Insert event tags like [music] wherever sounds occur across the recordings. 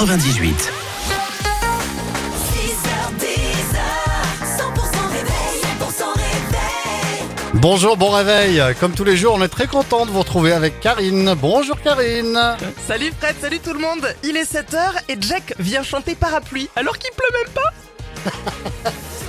98. 6h10, 100% réveil, 100% réveil. Bonjour, bon réveil. Comme tous les jours, on est très content de vous retrouver avec Karine. Bonjour Karine. Salut Fred, salut tout le monde Il est 7h et Jack vient chanter parapluie alors qu'il pleut même pas [laughs]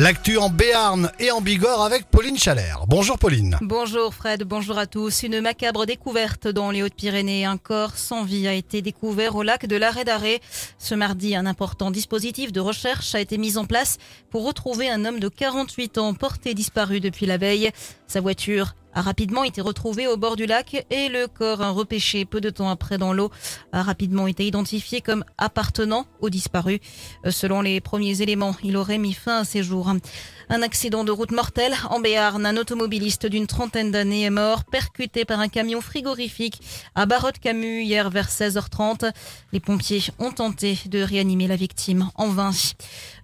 L'actu en Béarn et en Bigorre avec Pauline Chalère. Bonjour Pauline. Bonjour Fred, bonjour à tous. Une macabre découverte dans les Hautes-Pyrénées. Un corps sans vie a été découvert au lac de l'Arrêt d'Arrêt. Ce mardi, un important dispositif de recherche a été mis en place pour retrouver un homme de 48 ans porté disparu depuis la veille. Sa voiture a rapidement été retrouvée au bord du lac et le corps repêché peu de temps après dans l'eau a rapidement été identifié comme appartenant au disparu. Euh, Selon les premiers éléments, il aurait mis fin à ses jours. Un accident de route mortel en Béarn. Un automobiliste d'une trentaine d'années est mort, percuté par un camion frigorifique à Barotte-Camus hier vers 16h30. Les pompiers ont tenté de réanimer la victime en vain.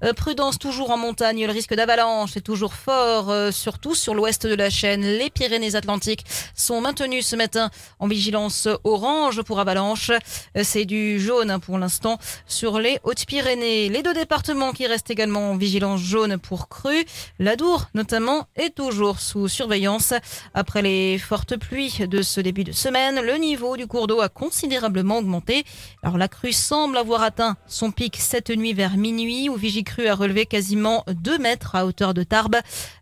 Euh, prudence toujours en montagne, le risque d'avalanche est toujours fort, euh, surtout sur l'ouest de la chaîne. Les Pyrénées-Atlantiques sont maintenues ce matin en vigilance orange pour avalanche. Euh, C'est du jaune hein, pour l'instant sur les Hautes-Pyrénées. Les deux départements qui restent également en vigilance jaune pour crue. L'Adour, notamment, est toujours sous surveillance. Après les fortes pluies de ce début de semaine, le niveau du cours d'eau a considérablement augmenté. Alors la crue semble avoir atteint son pic cette nuit vers minuit où Vigicru a relevé quasiment 2 mètres à hauteur de Tarbes.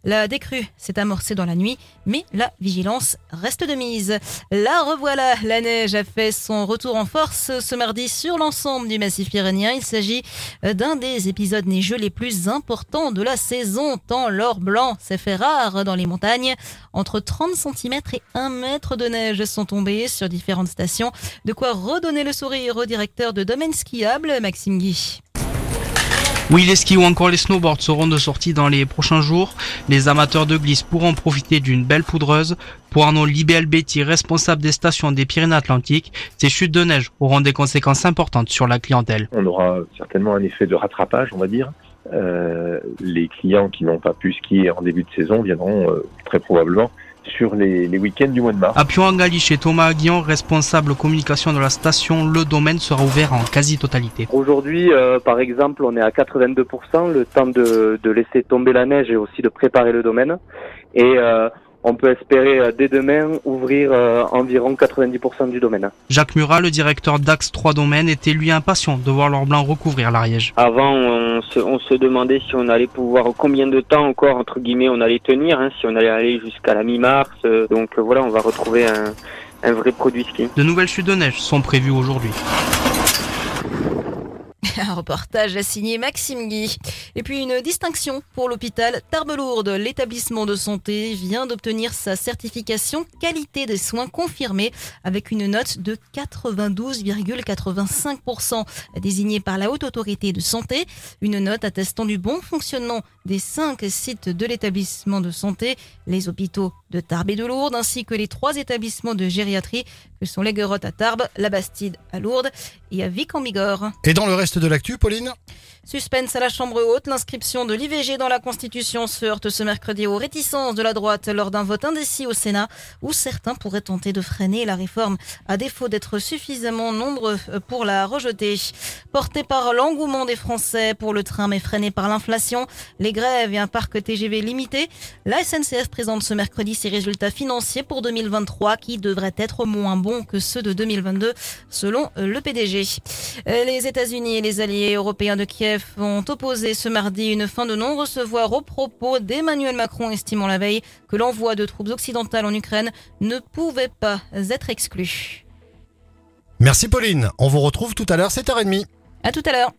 La décrue s'est amorcée dans la nuit, mais la vigilance reste de mise. La revoilà, la neige a fait son retour en force ce mardi sur l'ensemble du massif pyrénéen. Il s'agit d'un des épisodes neigeux les plus importants de la saison, tant l'or blanc s'est fait rare dans les montagnes. Entre 30 cm et 1 mètre de neige sont tombés sur différentes stations. De quoi redonner le sourire au directeur de domaine skiable, Maxime Guy. Oui, les skis ou encore les snowboards seront de sortie dans les prochains jours. Les amateurs de glisse pourront profiter d'une belle poudreuse. Pour Arnaud Libel-Betty, responsable des stations des Pyrénées-Atlantiques, ces chutes de neige auront des conséquences importantes sur la clientèle. on aura certainement un effet de rattrapage, on va dire. Euh, les clients qui n'ont pas pu skier en début de saison viendront euh, très probablement sur les, les week-ends du mois de mars. À Pion-en-Galie, chez Thomas Aguillon, responsable communication de la station, le domaine sera ouvert en quasi-totalité. Aujourd'hui, euh, par exemple, on est à 82%, le temps de, de laisser tomber la neige et aussi de préparer le domaine. Et euh, on peut espérer euh, dès demain ouvrir euh, environ 90% du domaine. Jacques Murat, le directeur d'Axe 3 Domaines, était lui impatient de voir l'or blanc recouvrir l'Ariège. Avant, on se, on se demandait si on allait pouvoir, combien de temps encore, entre guillemets, on allait tenir, hein, si on allait aller jusqu'à la mi-mars. euh, donc euh, voilà, on va retrouver un, un vrai produit ski. De nouvelles chutes de neige sont prévues aujourd'hui. [laughs] Un reportage signé Maxime Guy. Et puis une distinction pour l'hôpital Tarbes-Lourdes. L'établissement de santé vient d'obtenir sa certification qualité des soins confirmée avec une note de 92,85% désignée par la haute autorité de santé. Une note attestant du bon fonctionnement des cinq sites de l'établissement de santé, les hôpitaux de Tarbes et de Lourdes, ainsi que les trois établissements de gériatrie que sont les Guerottes à Tarbes, la Bastide à Lourdes et à Vic en Bigorre. Et dans le reste de l'actu, Pauline? Suspense à la Chambre haute, l'inscription de l'IVG dans la Constitution se heurte ce mercredi aux réticences de la droite lors d'un vote indécis au Sénat où certains pourraient tenter de freiner la réforme à défaut d'être suffisamment nombreux pour la rejeter. Porté par l'engouement des Français pour le train mais freiné par l'inflation, les grèves et un parc TGV limité, la SNCF présente ce mercredi ses résultats financiers pour 2023 qui devraient être moins bons que ceux de 2022 selon le PDG. Les États-Unis et les alliés européens de Kiev ont opposé ce mardi une fin de non-recevoir aux propos d'Emmanuel Macron estimant la veille que l'envoi de troupes occidentales en Ukraine ne pouvait pas être exclu. Merci Pauline. On vous retrouve tout à l'heure 7h30. À tout à l'heure.